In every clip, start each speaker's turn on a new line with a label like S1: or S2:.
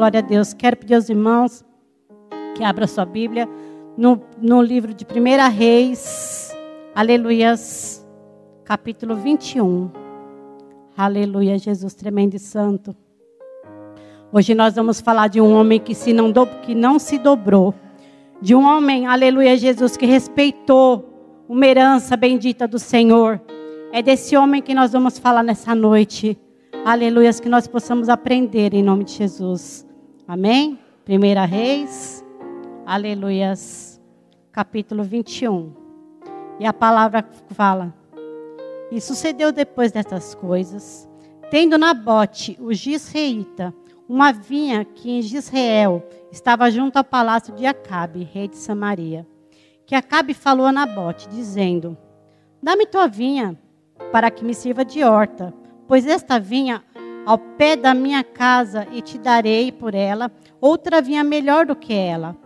S1: Glória a Deus. Quero pedir aos irmãos que abram sua Bíblia no, no livro de 1 Reis, aleluias, capítulo 21. Aleluia, Jesus tremendo e santo. Hoje nós vamos falar de um homem que, se não, do, que não se dobrou. De um homem, aleluia, Jesus, que respeitou uma herança bendita do Senhor. É desse homem que nós vamos falar nessa noite. Aleluia, que nós possamos aprender em nome de Jesus. Amém? Primeira Reis, aleluias, capítulo 21. E a palavra fala: E sucedeu depois destas coisas, tendo Nabote, o gisreíta, uma vinha que em Gisrael estava junto ao palácio de Acabe, rei de Samaria, que Acabe falou a Nabote, dizendo: Dá-me tua vinha, para que me sirva de horta, pois esta vinha ao pé da minha casa e te darei por ela outra vinha melhor do que ela.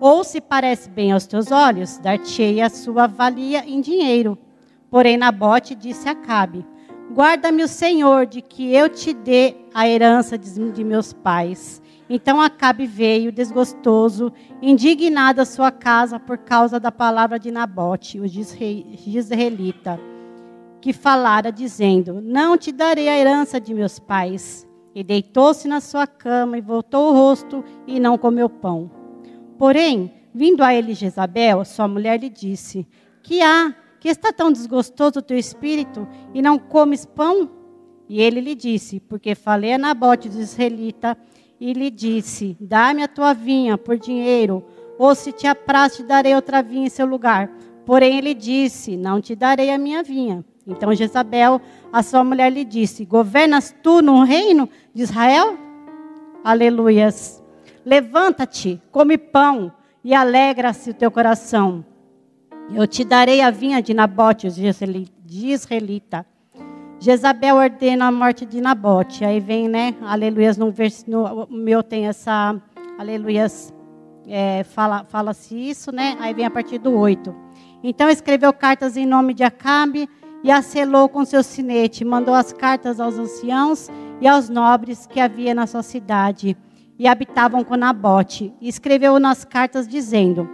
S1: Ou se parece bem aos teus olhos, dar-te-ei a sua valia em dinheiro. Porém, Nabote disse a Acabe: Guarda-me o Senhor de que eu te dê a herança de meus pais. Então Acabe veio desgostoso, indignado à sua casa por causa da palavra de Nabote, o Gisraelita que falara, dizendo: Não te darei a herança de meus pais. E deitou-se na sua cama e voltou o rosto e não comeu pão. Porém, vindo a ele Jezabel, sua mulher lhe disse: Que há? Que está tão desgostoso o teu espírito e não comes pão? E ele lhe disse: Porque falei a Nabote do israelita e lhe disse: Dá-me a tua vinha por dinheiro, ou se te apraz, te darei outra vinha em seu lugar. Porém, ele disse: Não te darei a minha vinha. Então Jezabel, a sua mulher, lhe disse: Governas tu no reino de Israel? Aleluias. Levanta-te, come pão e alegra-se o teu coração. Eu te darei a vinha de Nabote, de israelita. Jezabel ordena a morte de Nabote. Aí vem, né? Aleluias. No, vers, no meu tem essa. Aleluias. É, Fala-se fala isso, né? Aí vem a partir do 8. Então escreveu cartas em nome de Acabe e a selou com seu sinete, mandou as cartas aos anciãos e aos nobres que havia na sua cidade e habitavam com Nabote. E escreveu nas cartas dizendo: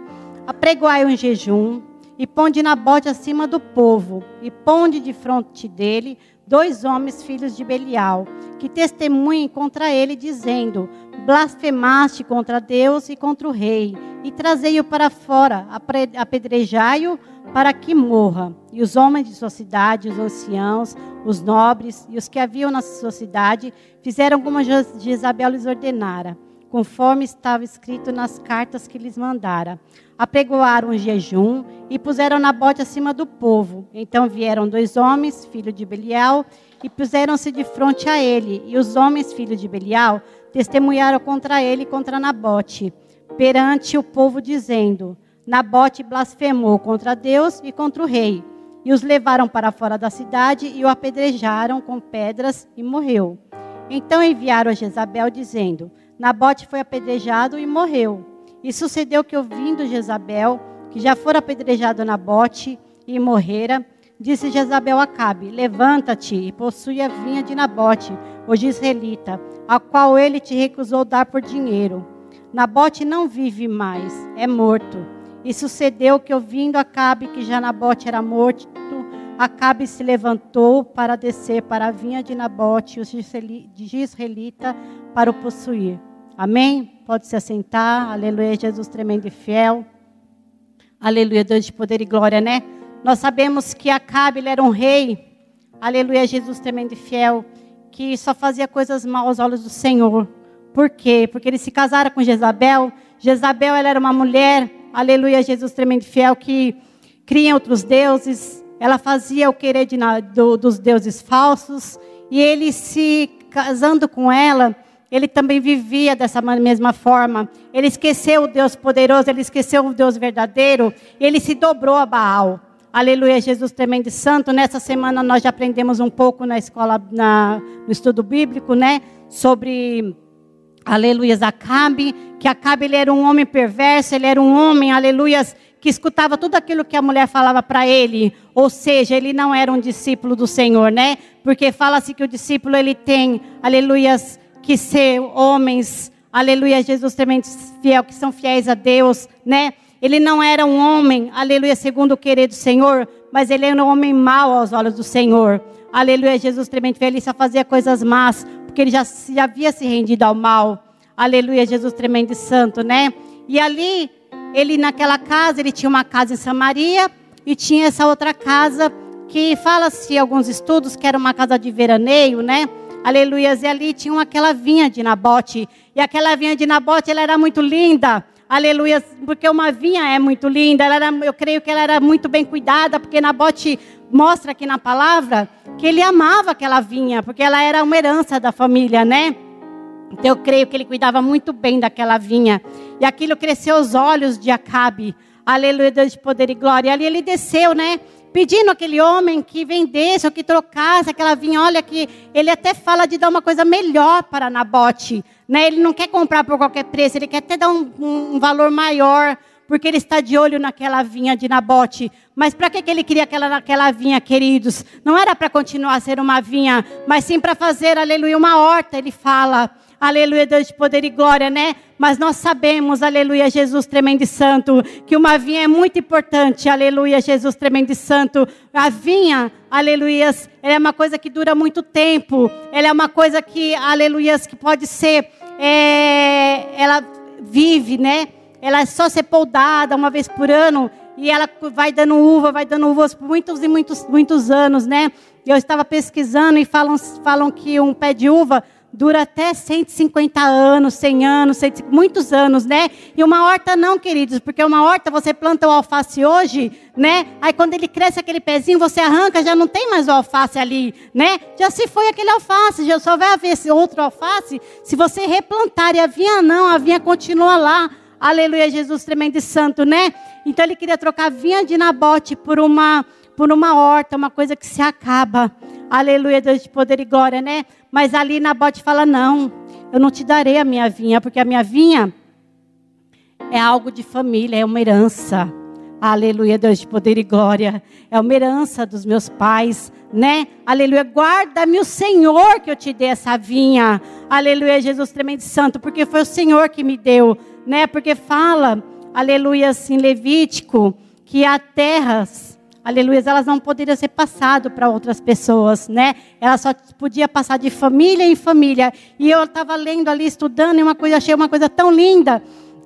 S1: Apregoai um jejum e ponde Nabote acima do povo e ponde de fronte dele dois homens filhos de Belial, que testemunhem contra ele dizendo: Blasfemaste contra Deus e contra o rei, e trazei-o para fora, apedrejai-o para que morra. E os homens de sua cidade, os anciãos, os nobres e os que haviam na sua cidade fizeram como Jezabel lhes ordenara, conforme estava escrito nas cartas que lhes mandara. Apregoaram um jejum e puseram Nabote acima do povo. Então vieram dois homens, filho de Belial, e puseram-se de frente a ele. E os homens, filhos de Belial, testemunharam contra ele e contra Nabote, perante o povo, dizendo: Nabote blasfemou contra Deus e contra o rei. E os levaram para fora da cidade e o apedrejaram com pedras e morreu. Então enviaram a Jezabel, dizendo: Nabote foi apedrejado e morreu. E sucedeu que, ouvindo Jezabel, que já fora apedrejado Nabote e morrera, disse Jezabel a Cabe: Levanta-te e possui a vinha de Nabote, o israelita, a qual ele te recusou dar por dinheiro. Nabote não vive mais, é morto. E sucedeu que, ouvindo Acabe que já Nabote era morto, Acabe se levantou para descer para a vinha de Nabote, o israelita, para o possuir. Amém? Pode se assentar. Aleluia, Jesus tremendo e fiel. Aleluia, Deus de poder e glória, né? Nós sabemos que Acabe ele era um rei. Aleluia, Jesus tremendo e fiel, que só fazia coisas mal aos olhos do Senhor. Por quê? Porque ele se casara com Jezabel. Jezabel ela era uma mulher aleluia, Jesus tremendo fiel, que cria outros deuses. Ela fazia o querer de, do, dos deuses falsos. E ele se casando com ela, ele também vivia dessa mesma forma. Ele esqueceu o Deus poderoso, ele esqueceu o Deus verdadeiro. Ele se dobrou a Baal. Aleluia, Jesus tremendo e santo. Nessa semana nós já aprendemos um pouco na escola, na, no estudo bíblico, né? Sobre aleluias, Acabe, que Acabe ele era um homem perverso, ele era um homem, aleluias, que escutava tudo aquilo que a mulher falava para ele, ou seja, ele não era um discípulo do Senhor, né? Porque fala-se que o discípulo ele tem, aleluias, que ser homens, aleluia, Jesus tremendo fiel, que são fiéis a Deus, né? Ele não era um homem, aleluia, segundo o querer do Senhor, mas ele era um homem mau aos olhos do Senhor. Aleluia, Jesus tremendo fiel, ele só fazia coisas más, porque ele já, já havia se rendido ao mal. Aleluia, Jesus tremendo e santo, né? E ali, ele naquela casa, ele tinha uma casa em Samaria e tinha essa outra casa que fala-se alguns estudos que era uma casa de veraneio, né? Aleluia, e ali tinha aquela vinha de Nabote. E aquela vinha de Nabote, ela era muito linda. Aleluia, porque uma vinha é muito linda. Ela era, eu creio que ela era muito bem cuidada, porque Nabote mostra aqui na palavra que ele amava aquela vinha, porque ela era uma herança da família, né? Então eu creio que ele cuidava muito bem daquela vinha. E aquilo cresceu aos olhos de Acabe. Aleluia, Deus de poder e glória. E ali ele desceu, né? Pedindo aquele homem que vendesse ou que trocasse aquela vinha. Olha que ele até fala de dar uma coisa melhor para Nabote. Né? Ele não quer comprar por qualquer preço, ele quer até dar um, um valor maior porque ele está de olho naquela vinha de Nabote. Mas para que, que ele queria aquela, aquela vinha, queridos? Não era para continuar a ser uma vinha, mas sim para fazer, aleluia, uma horta, ele fala. Aleluia, Deus de poder e glória, né? Mas nós sabemos, aleluia, Jesus tremendo e santo, que uma vinha é muito importante, aleluia, Jesus tremendo e santo. A vinha, aleluia, ela é uma coisa que dura muito tempo, ela é uma coisa que, aleluia, que pode ser, é, ela vive, né? ela é só ser podada uma vez por ano e ela vai dando uva, vai dando uvas por muitos e muitos, muitos anos, né? Eu estava pesquisando e falam, falam que um pé de uva dura até 150 anos, 100 anos, 100, muitos anos, né? E uma horta não, queridos, porque uma horta você planta o alface hoje, né? Aí quando ele cresce aquele pezinho, você arranca, já não tem mais o alface ali, né? Já se foi aquele alface, já só vai haver esse outro alface se você replantar. E a vinha não, a vinha continua lá. Aleluia, Jesus tremendo e santo, né? Então ele queria trocar vinha de Nabote por uma, por uma horta, uma coisa que se acaba. Aleluia, Deus de poder e glória, né? Mas ali Nabote fala: Não, eu não te darei a minha vinha, porque a minha vinha é algo de família, é uma herança. Aleluia, Deus de poder e glória. É uma herança dos meus pais, né? Aleluia, guarda-me o Senhor que eu te dê essa vinha. Aleluia, Jesus tremendo santo, porque foi o Senhor que me deu né? Porque fala, aleluia, assim, Levítico, que há terras, aleluia, elas não poderiam ser passadas para outras pessoas, né? Ela só podia passar de família em família. E eu estava lendo ali, estudando, e uma coisa, achei uma coisa tão linda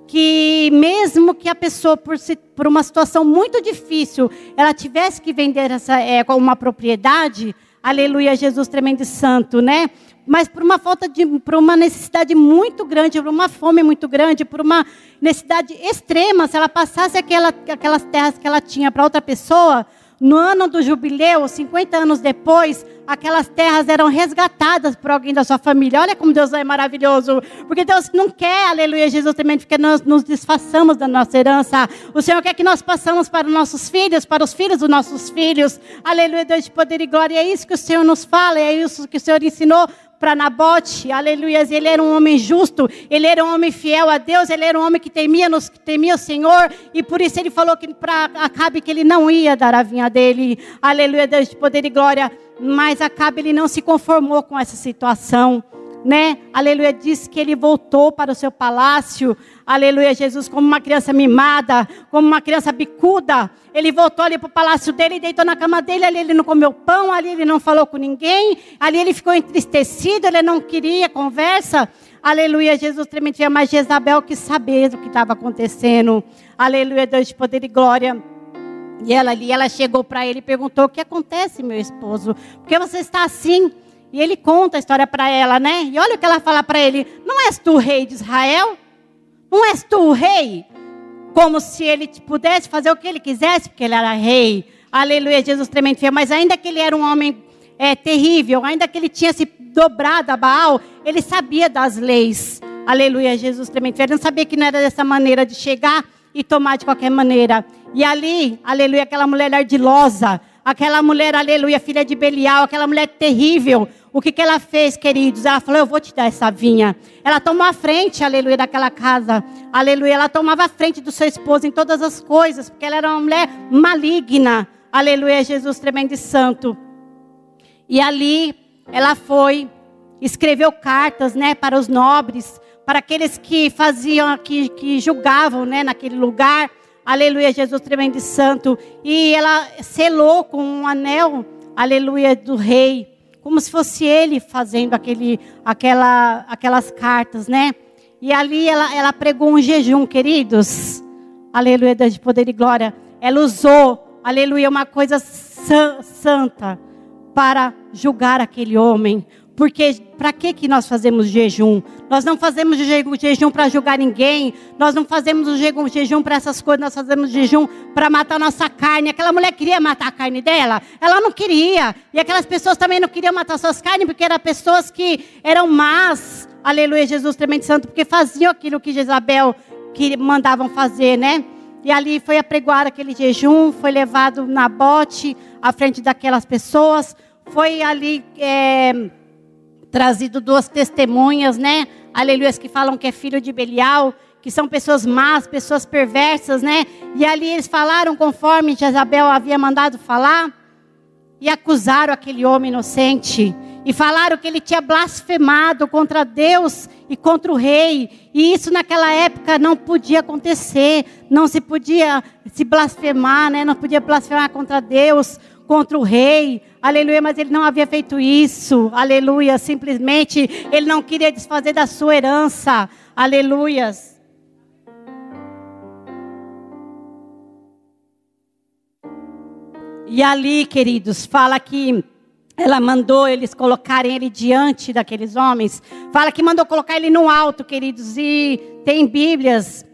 S1: que mesmo que a pessoa, por, se, por uma situação muito difícil, ela tivesse que vender essa, é, uma propriedade, aleluia, Jesus tremendo e santo, né? Mas por uma falta de, por uma necessidade muito grande, por uma fome muito grande, por uma necessidade extrema, se ela passasse aquela, aquelas terras que ela tinha para outra pessoa, no ano do jubileu, 50 anos depois, aquelas terras eram resgatadas por alguém da sua família. Olha como Deus é maravilhoso. Porque Deus não quer, aleluia, Jesus também, que nós nos desfaçamos da nossa herança. O Senhor quer que nós passamos para os nossos filhos, para os filhos dos nossos filhos. Aleluia, Deus de poder e glória. É isso que o Senhor nos fala, é isso que o Senhor ensinou para Nabote, aleluia, ele era um homem justo, ele era um homem fiel a Deus, ele era um homem que temia, nos, temia o Senhor, e por isso ele falou que para Acabe que ele não ia dar a vinha dele, aleluia, Deus de poder e glória, mas Acabe ele não se conformou com essa situação, né? Aleluia, diz que ele voltou para o seu palácio, aleluia, Jesus, como uma criança mimada, como uma criança bicuda. Ele voltou ali para o palácio dele, deitou na cama dele, ali ele não comeu pão, ali ele não falou com ninguém, ali ele ficou entristecido, ele não queria conversa. Aleluia, Jesus tremendo, mas Jezabel quis saber o que estava acontecendo. Aleluia, Deus de poder e glória. E ela ali, ela chegou para ele e perguntou: O que acontece, meu esposo? Por que você está assim? E ele conta a história para ela, né? E olha o que ela fala para ele: Não és tu o rei de Israel? Não és tu o rei? Como se ele pudesse fazer o que ele quisesse, porque ele era rei. Aleluia, Jesus tremendo fiel. Mas ainda que ele era um homem é, terrível, ainda que ele tinha se dobrado a Baal, ele sabia das leis. Aleluia, Jesus tremendo fiel. Ele não sabia que não era dessa maneira de chegar e tomar de qualquer maneira. E ali, aleluia, aquela mulher ardilosa, aquela mulher, aleluia, filha de Belial, aquela mulher terrível, o que, que ela fez, queridos? Ela falou: Eu vou te dar essa vinha. Ela tomou a frente, aleluia, daquela casa. Aleluia. Ela tomava a frente do seu esposo em todas as coisas, porque ela era uma mulher maligna. Aleluia, Jesus tremendo e santo. E ali ela foi, escreveu cartas, né, para os nobres, para aqueles que faziam, que, que julgavam, né, naquele lugar. Aleluia, Jesus tremendo e santo. E ela selou com um anel, aleluia, do rei. Como se fosse ele fazendo aquele, aquela, aquelas cartas, né? E ali ela, ela pregou um jejum, queridos. Aleluia, Deus de poder e glória. Ela usou, aleluia, uma coisa santa para julgar aquele homem. Porque para que que nós fazemos jejum? Nós não fazemos jejum para julgar ninguém. Nós não fazemos o jejum para essas coisas. Nós fazemos jejum para matar nossa carne. Aquela mulher queria matar a carne dela. Ela não queria. E aquelas pessoas também não queriam matar suas carnes porque eram pessoas que eram más. Aleluia, Jesus tremendo santo, porque faziam aquilo que Jezabel que mandavam fazer, né? E ali foi apregoado aquele jejum, foi levado na bote à frente daquelas pessoas. Foi ali é, trazido duas testemunhas, né? Aleluia, que falam que é filho de Belial, que são pessoas más, pessoas perversas, né? E ali eles falaram conforme Jezabel havia mandado falar e acusaram aquele homem inocente e falaram que ele tinha blasfemado contra Deus e contra o rei. E isso naquela época não podia acontecer, não se podia se blasfemar, né? Não podia blasfemar contra Deus, contra o rei. Aleluia, mas ele não havia feito isso. Aleluia, simplesmente ele não queria desfazer da sua herança. Aleluias. E ali, queridos, fala que ela mandou eles colocarem ele diante daqueles homens. Fala que mandou colocar ele no alto, queridos. E tem Bíblias,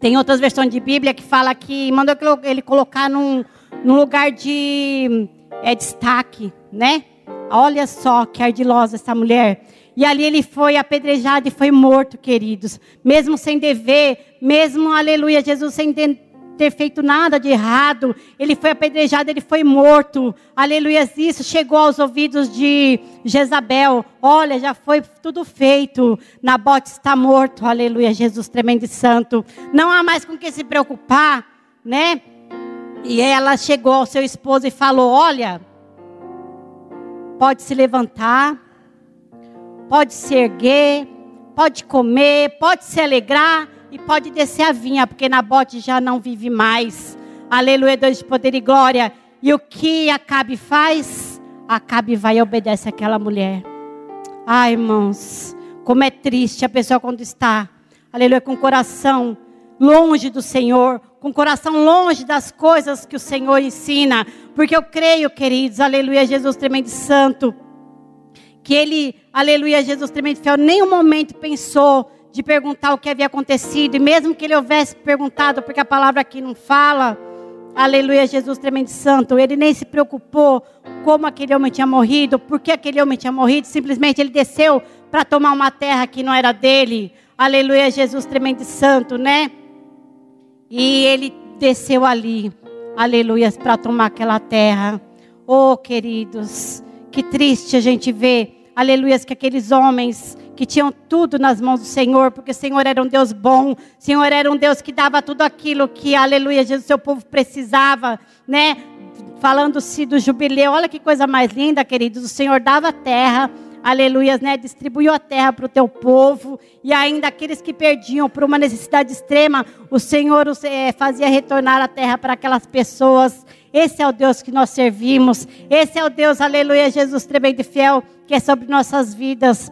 S1: tem outras versões de Bíblia que fala que mandou ele colocar num, num lugar de é, destaque, né? Olha só que ardilosa essa mulher. E ali ele foi apedrejado e foi morto, queridos. Mesmo sem dever, mesmo, aleluia, Jesus sem ter feito nada de errado, ele foi apedrejado, ele foi morto. Aleluia, isso chegou aos ouvidos de Jezabel. Olha, já foi tudo feito. Nabote está morto. Aleluia, Jesus tremendo e santo. Não há mais com que se preocupar, né? E ela chegou ao seu esposo e falou: Olha, pode se levantar, pode se erguer, pode comer, pode se alegrar e pode descer a vinha, porque Nabote já não vive mais. Aleluia, Deus de poder e glória. E o que Acabe faz? Acabe vai e obedece àquela mulher. Ai, irmãos, como é triste a pessoa quando está, aleluia, com o coração longe do Senhor, com o coração longe das coisas que o Senhor ensina, porque eu creio, queridos, aleluia, Jesus tremendo santo, que ele, aleluia, Jesus tremendo fiel, nenhum momento pensou de perguntar o que havia acontecido, e mesmo que ele houvesse perguntado, porque a palavra aqui não fala, aleluia, Jesus tremendo santo, ele nem se preocupou como aquele homem tinha morrido, porque aquele homem tinha morrido, simplesmente ele desceu para tomar uma terra que não era dele, aleluia, Jesus tremendo santo, né? E ele desceu ali, aleluia, para tomar aquela terra. Oh, queridos, que triste a gente ver, aleluia, que aqueles homens que tinham tudo nas mãos do Senhor, porque o Senhor era um Deus bom, o Senhor era um Deus que dava tudo aquilo que, aleluia, Jesus, seu povo precisava, né? Falando-se do jubileu, olha que coisa mais linda, queridos. O Senhor dava terra, aleluias, né? Distribuiu a terra para o teu povo e ainda aqueles que perdiam por uma necessidade extrema, o Senhor os, é, fazia retornar a terra para aquelas pessoas. Esse é o Deus que nós servimos. Esse é o Deus, aleluia, Jesus tremendo e fiel, que é sobre nossas vidas.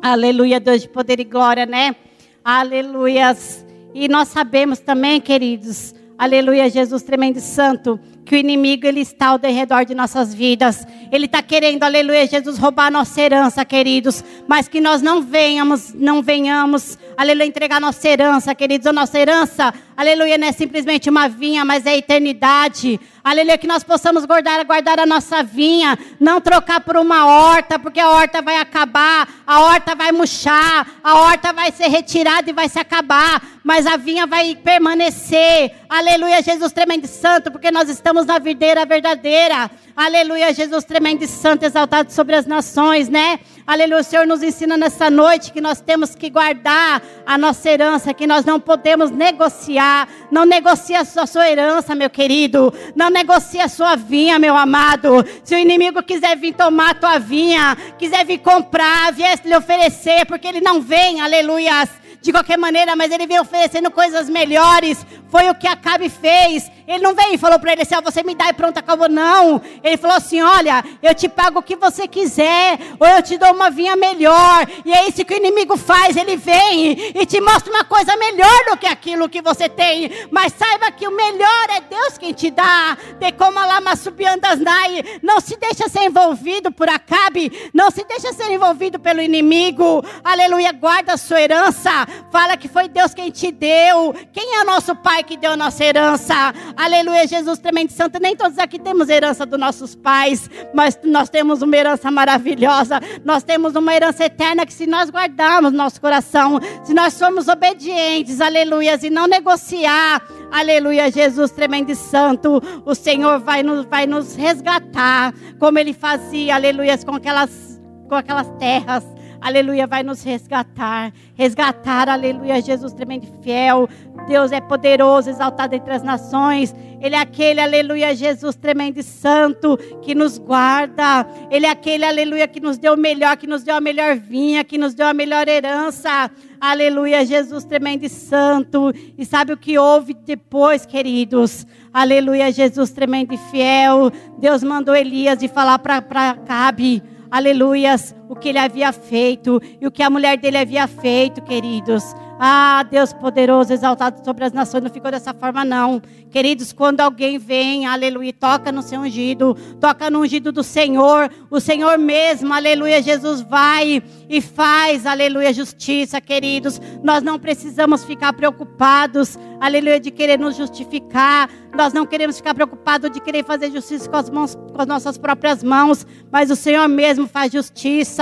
S1: Aleluia, Deus de poder e glória, né? Aleluias. E nós sabemos também, queridos, aleluia, Jesus tremendo e santo, que o inimigo ele está ao redor de nossas vidas. Ele está querendo, aleluia, Jesus roubar a nossa herança, queridos. Mas que nós não venhamos, não venhamos, aleluia, entregar nossa herança, queridos. A nossa herança, aleluia, não é simplesmente uma vinha, mas é a eternidade. Aleluia, que nós possamos guardar, guardar a nossa vinha, não trocar por uma horta, porque a horta vai acabar, a horta vai murchar, a horta vai ser retirada e vai se acabar, mas a vinha vai permanecer. Aleluia, Jesus tremendo e santo, porque nós estamos na videira verdadeira. Aleluia, Jesus tremendo e santo, exaltado sobre as nações, né? Aleluia, o Senhor nos ensina nessa noite que nós temos que guardar a nossa herança, que nós não podemos negociar. Não negocie a sua, herança, meu querido. Não negocie a sua vinha, meu amado. Se o inimigo quiser vir tomar a tua vinha, quiser vir comprar, vier lhe oferecer, porque ele não vem, aleluia, de qualquer maneira, mas ele vem oferecendo coisas melhores. Foi o que Acabe fez. Ele não veio e falou para ele assim: ah, você me dá e pronto, acabou. Não. Ele falou assim: olha, eu te pago o que você quiser, ou eu te dou uma vinha melhor. E é isso que o inimigo faz: ele vem e te mostra uma coisa melhor do que aquilo que você tem. Mas saiba que o melhor é Deus quem te dá. De como a lama subiandas nai. Não se deixa ser envolvido por Acabe, não se deixa ser envolvido pelo inimigo. Aleluia, guarda a sua herança. Fala que foi Deus quem te deu. Quem é nosso Pai que deu nossa herança? Aleluia, Jesus tremendo santo. Nem todos aqui temos herança dos nossos pais, mas nós temos uma herança maravilhosa. Nós temos uma herança eterna que se nós guardarmos nosso coração, se nós somos obedientes, aleluia, e não negociar, aleluia, Jesus tremendo e santo, o Senhor vai nos, vai nos resgatar, como Ele fazia, aleluia, com aquelas, com aquelas terras aleluia, vai nos resgatar. Resgatar, aleluia, Jesus tremendo e fiel. Deus é poderoso, exaltado entre as nações. Ele é aquele, aleluia, Jesus tremendo e santo, que nos guarda. Ele é aquele, aleluia, que nos deu o melhor, que nos deu a melhor vinha, que nos deu a melhor herança. Aleluia, Jesus tremendo e santo. E sabe o que houve depois, queridos? Aleluia, Jesus tremendo e fiel. Deus mandou Elias de falar para Cabe aleluias, o que ele havia feito e o que a mulher dele havia feito, queridos. Ah, Deus poderoso, exaltado sobre as nações, não ficou dessa forma, não. Queridos, quando alguém vem, aleluia, toca no seu ungido, toca no ungido do Senhor, o Senhor mesmo, aleluia, Jesus vai e faz, aleluia, justiça, queridos. Nós não precisamos ficar preocupados, aleluia, de querer nos justificar. Nós não queremos ficar preocupados de querer fazer justiça com as, mãos, com as nossas próprias mãos, mas o Senhor mesmo faz justiça.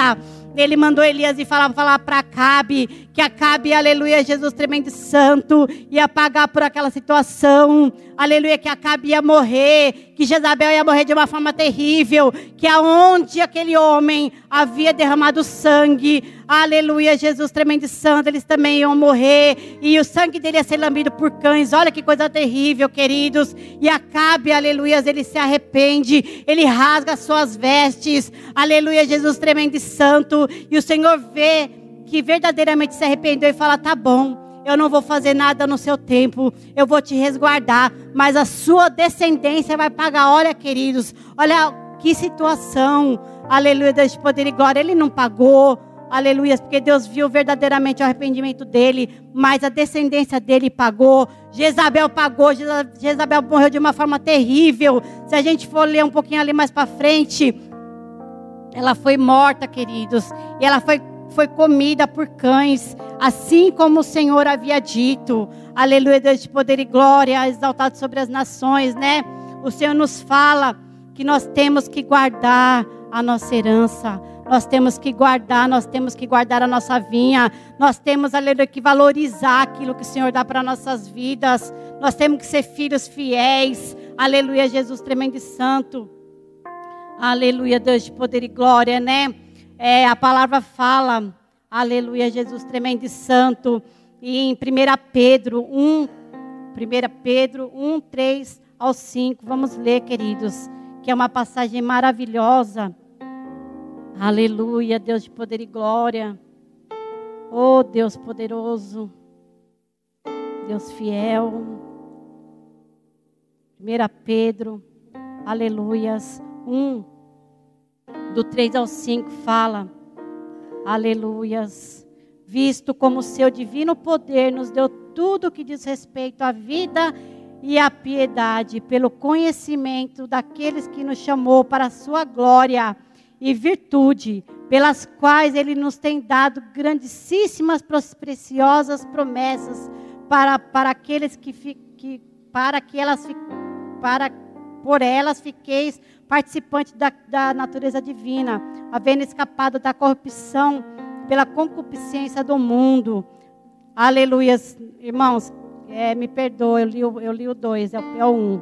S1: Ele mandou Elias e falar, falar para Acabe, que Acabe, aleluia, Jesus tremendo santo, ia pagar por aquela situação, aleluia, que Acabe ia morrer, que Jezabel ia morrer de uma forma terrível, que aonde aquele homem havia derramado sangue, aleluia, Jesus tremendo santo, eles também iam morrer, e o sangue dele ia ser lambido por cães, olha que coisa terrível, queridos, e Acabe, aleluia, ele se arrepende, ele rasga suas vestes, aleluia, Jesus tremendo santo, e o Senhor vê que verdadeiramente se arrependeu e fala: tá bom, eu não vou fazer nada no seu tempo, eu vou te resguardar, mas a sua descendência vai pagar. Olha, queridos, olha que situação, aleluia, Deus de poder e glória. Ele não pagou, aleluia, porque Deus viu verdadeiramente o arrependimento dele, mas a descendência dele pagou. Jezabel pagou, Jezabel morreu de uma forma terrível. Se a gente for ler um pouquinho ali mais para frente, ela foi morta, queridos, e ela foi foi comida por cães, assim como o Senhor havia dito. Aleluia, Deus de poder e glória, exaltado sobre as nações, né? O Senhor nos fala que nós temos que guardar a nossa herança. Nós temos que guardar, nós temos que guardar a nossa vinha. Nós temos, aleluia, que valorizar aquilo que o Senhor dá para nossas vidas. Nós temos que ser filhos fiéis. Aleluia, Jesus tremendo e santo. Aleluia, Deus de poder e glória, né? É, a palavra fala, aleluia, Jesus tremendo e santo, e em 1 Pedro 1, 1 Pedro 1, 3 ao 5, vamos ler, queridos, que é uma passagem maravilhosa. Aleluia, Deus de poder e glória. Oh, Deus poderoso, Deus fiel. 1 Pedro, aleluias, 1, do 3 ao 5 fala: Aleluias. Visto como seu divino poder nos deu tudo que diz respeito à vida e à piedade, pelo conhecimento daqueles que nos chamou para a sua glória e virtude, pelas quais ele nos tem dado grandíssimas, preciosas promessas para, para aqueles que, que para que elas para por elas fiqueis participante da, da natureza divina, havendo escapado da corrupção pela concupiscência do mundo. Aleluia, irmãos. é, me perdoa, eu li, o 2, é, é o 1. Um.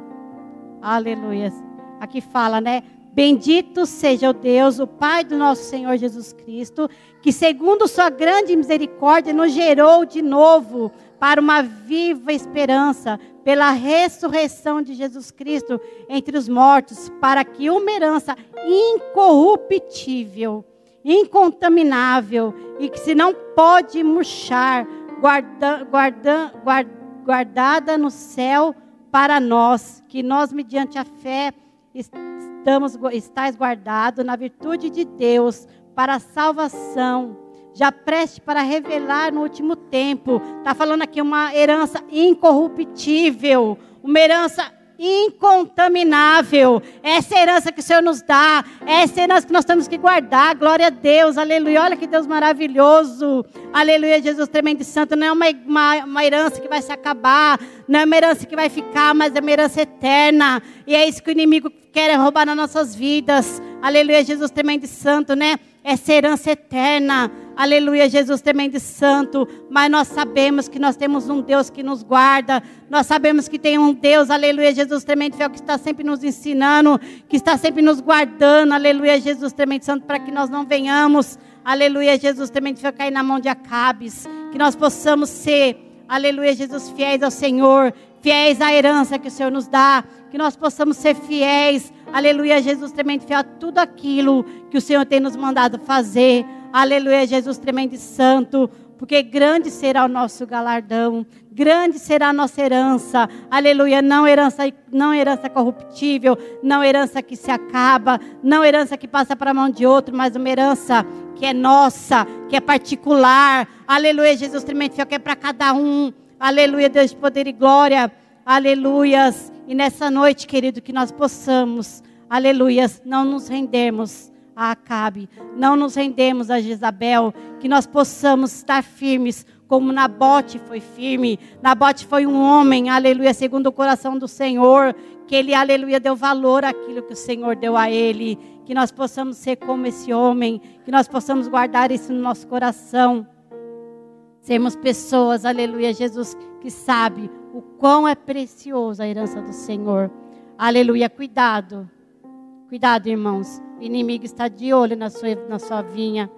S1: Aleluia. Aqui fala, né? Bendito seja o Deus, o Pai do nosso Senhor Jesus Cristo, que segundo sua grande misericórdia nos gerou de novo para uma viva esperança, pela ressurreição de Jesus Cristo entre os mortos, para que uma herança incorruptível, incontaminável e que se não pode murchar, guarda, guarda, guarda, guardada no céu para nós, que nós mediante a fé estamos estais guardados na virtude de Deus para a salvação, já preste para revelar no último tempo. Está falando aqui uma herança incorruptível, uma herança incontaminável. Essa herança que o Senhor nos dá, essa herança que nós temos que guardar. Glória a Deus, aleluia. Olha que Deus maravilhoso, aleluia. Jesus tremendo e santo. Não é uma, uma, uma herança que vai se acabar, não é uma herança que vai ficar, mas é uma herança eterna. E é isso que o inimigo quer roubar nas nossas vidas. Aleluia, Jesus tremendo e santo, né? Essa herança eterna. Aleluia, Jesus tremendo e santo. Mas nós sabemos que nós temos um Deus que nos guarda. Nós sabemos que tem um Deus, aleluia, Jesus tremendo fiel, que está sempre nos ensinando, que está sempre nos guardando. Aleluia, Jesus tremendo santo, para que nós não venhamos, aleluia, Jesus tremendo fiel, cair na mão de Acabes. Que nós possamos ser, aleluia, Jesus, fiéis ao Senhor, fiéis à herança que o Senhor nos dá que nós possamos ser fiéis, aleluia, Jesus tremendo fiel a tudo aquilo que o Senhor tem nos mandado fazer, aleluia, Jesus tremendo e santo, porque grande será o nosso galardão, grande será a nossa herança, aleluia, não herança, não herança corruptível, não herança que se acaba, não herança que passa para a mão de outro, mas uma herança que é nossa, que é particular, aleluia, Jesus tremendo fiel, que é para cada um, aleluia, Deus de poder e glória, aleluias, e nessa noite, querido, que nós possamos, aleluias, não nos rendermos a Acabe, não nos rendemos a Jezabel, que nós possamos estar firmes, como Nabote foi firme. Nabote foi um homem, aleluia, segundo o coração do Senhor, que ele, aleluia, deu valor àquilo que o Senhor deu a ele. Que nós possamos ser como esse homem, que nós possamos guardar isso no nosso coração. Sermos pessoas, aleluia, Jesus, que sabe o quão é preciosa a herança do Senhor. Aleluia, cuidado. Cuidado, irmãos. O inimigo está de olho na sua, na sua vinha.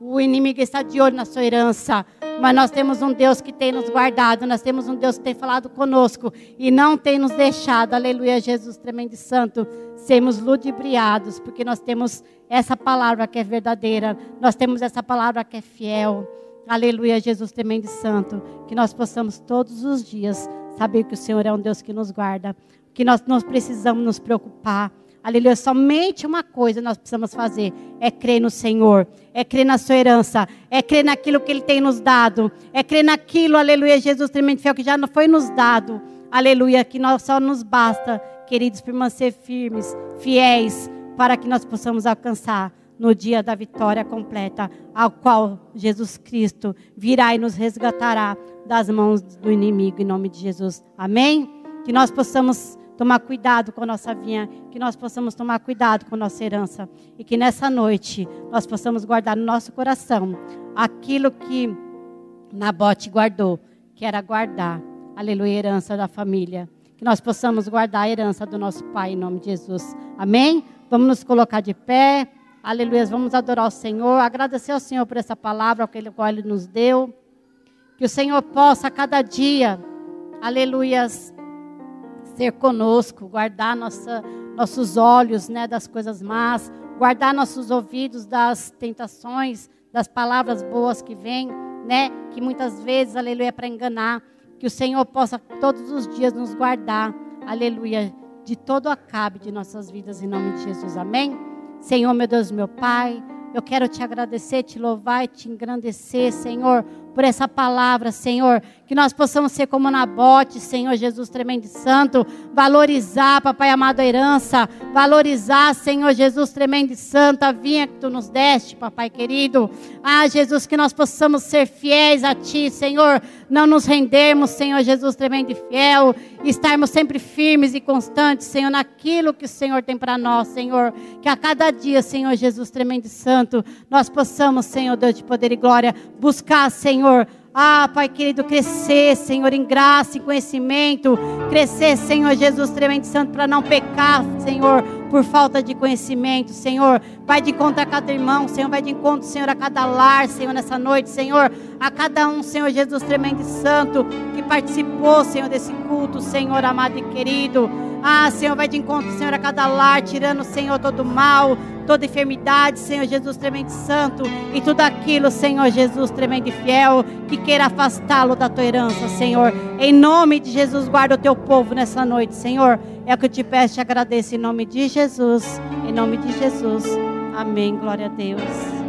S1: O inimigo está de olho na sua herança. Mas nós temos um Deus que tem nos guardado. Nós temos um Deus que tem falado conosco. E não tem nos deixado. Aleluia, Jesus tremendo e santo. Sermos ludibriados. Porque nós temos essa palavra que é verdadeira. Nós temos essa palavra que é fiel. Aleluia, Jesus tremendo e santo. Que nós possamos todos os dias saber que o Senhor é um Deus que nos guarda. Que nós não precisamos nos preocupar. Aleluia, somente uma coisa nós precisamos fazer: é crer no Senhor, é crer na sua herança, é crer naquilo que Ele tem nos dado, é crer naquilo, aleluia, Jesus tremendo fiel, que já não foi nos dado. Aleluia, que nós só nos basta, queridos, permanecer firmes, fiéis, para que nós possamos alcançar no dia da vitória completa, ao qual Jesus Cristo virá e nos resgatará das mãos do inimigo, em nome de Jesus. Amém? Que nós possamos tomar cuidado com a nossa vinha, que nós possamos tomar cuidado com a nossa herança e que nessa noite nós possamos guardar no nosso coração aquilo que Nabote guardou, que era guardar, aleluia, a herança da família. Que nós possamos guardar a herança do nosso Pai, em nome de Jesus. Amém? Vamos nos colocar de pé. Aleluia. Vamos adorar o Senhor, agradecer ao Senhor por essa palavra que Ele nos deu. Que o Senhor possa cada dia, aleluia, ser conosco, guardar nossa, nossos olhos né, das coisas más, guardar nossos ouvidos das tentações, das palavras boas que vêm, né, que muitas vezes, aleluia, é para enganar. Que o Senhor possa todos os dias nos guardar, aleluia, de todo acabe de nossas vidas, em nome de Jesus. Amém? Senhor, meu Deus, meu Pai, eu quero te agradecer, te louvar e te engrandecer, Senhor, por essa palavra, Senhor. Que nós possamos ser como Nabote, Senhor Jesus tremendo e santo. Valorizar, Papai amado, a herança. Valorizar, Senhor Jesus tremendo e santo, a vinha que tu nos deste, Papai querido. Ah, Jesus, que nós possamos ser fiéis a Ti, Senhor. Não nos rendermos, Senhor Jesus tremendo e fiel. Estarmos sempre firmes e constantes, Senhor, naquilo que o Senhor tem para nós, Senhor. Que a cada dia, Senhor Jesus tremendo e santo, nós possamos, Senhor Deus de poder e glória, buscar, Senhor Senhor, Ah, Pai querido, crescer, Senhor, em graça, em conhecimento. Crescer, Senhor Jesus, tremendo santo, para não pecar, Senhor, por falta de conhecimento, Senhor. Vai de encontro a cada irmão, Senhor. Vai de encontro, Senhor, a cada lar, Senhor, nessa noite, Senhor. A cada um, Senhor Jesus, tremendo e santo, que participou, Senhor, desse culto, Senhor amado e querido. Ah, Senhor, vai de encontro, Senhor, a cada lar, tirando, Senhor, todo mal, toda enfermidade, Senhor Jesus, tremendo santo, e tudo aquilo, Senhor Jesus, tremendo e fiel, que queira afastá-lo da tua herança, Senhor. Em nome de Jesus, guarda o teu povo nessa noite, Senhor. É o que eu te peço e agradeço em nome de Jesus. Em nome de Jesus. Amém. Glória a Deus.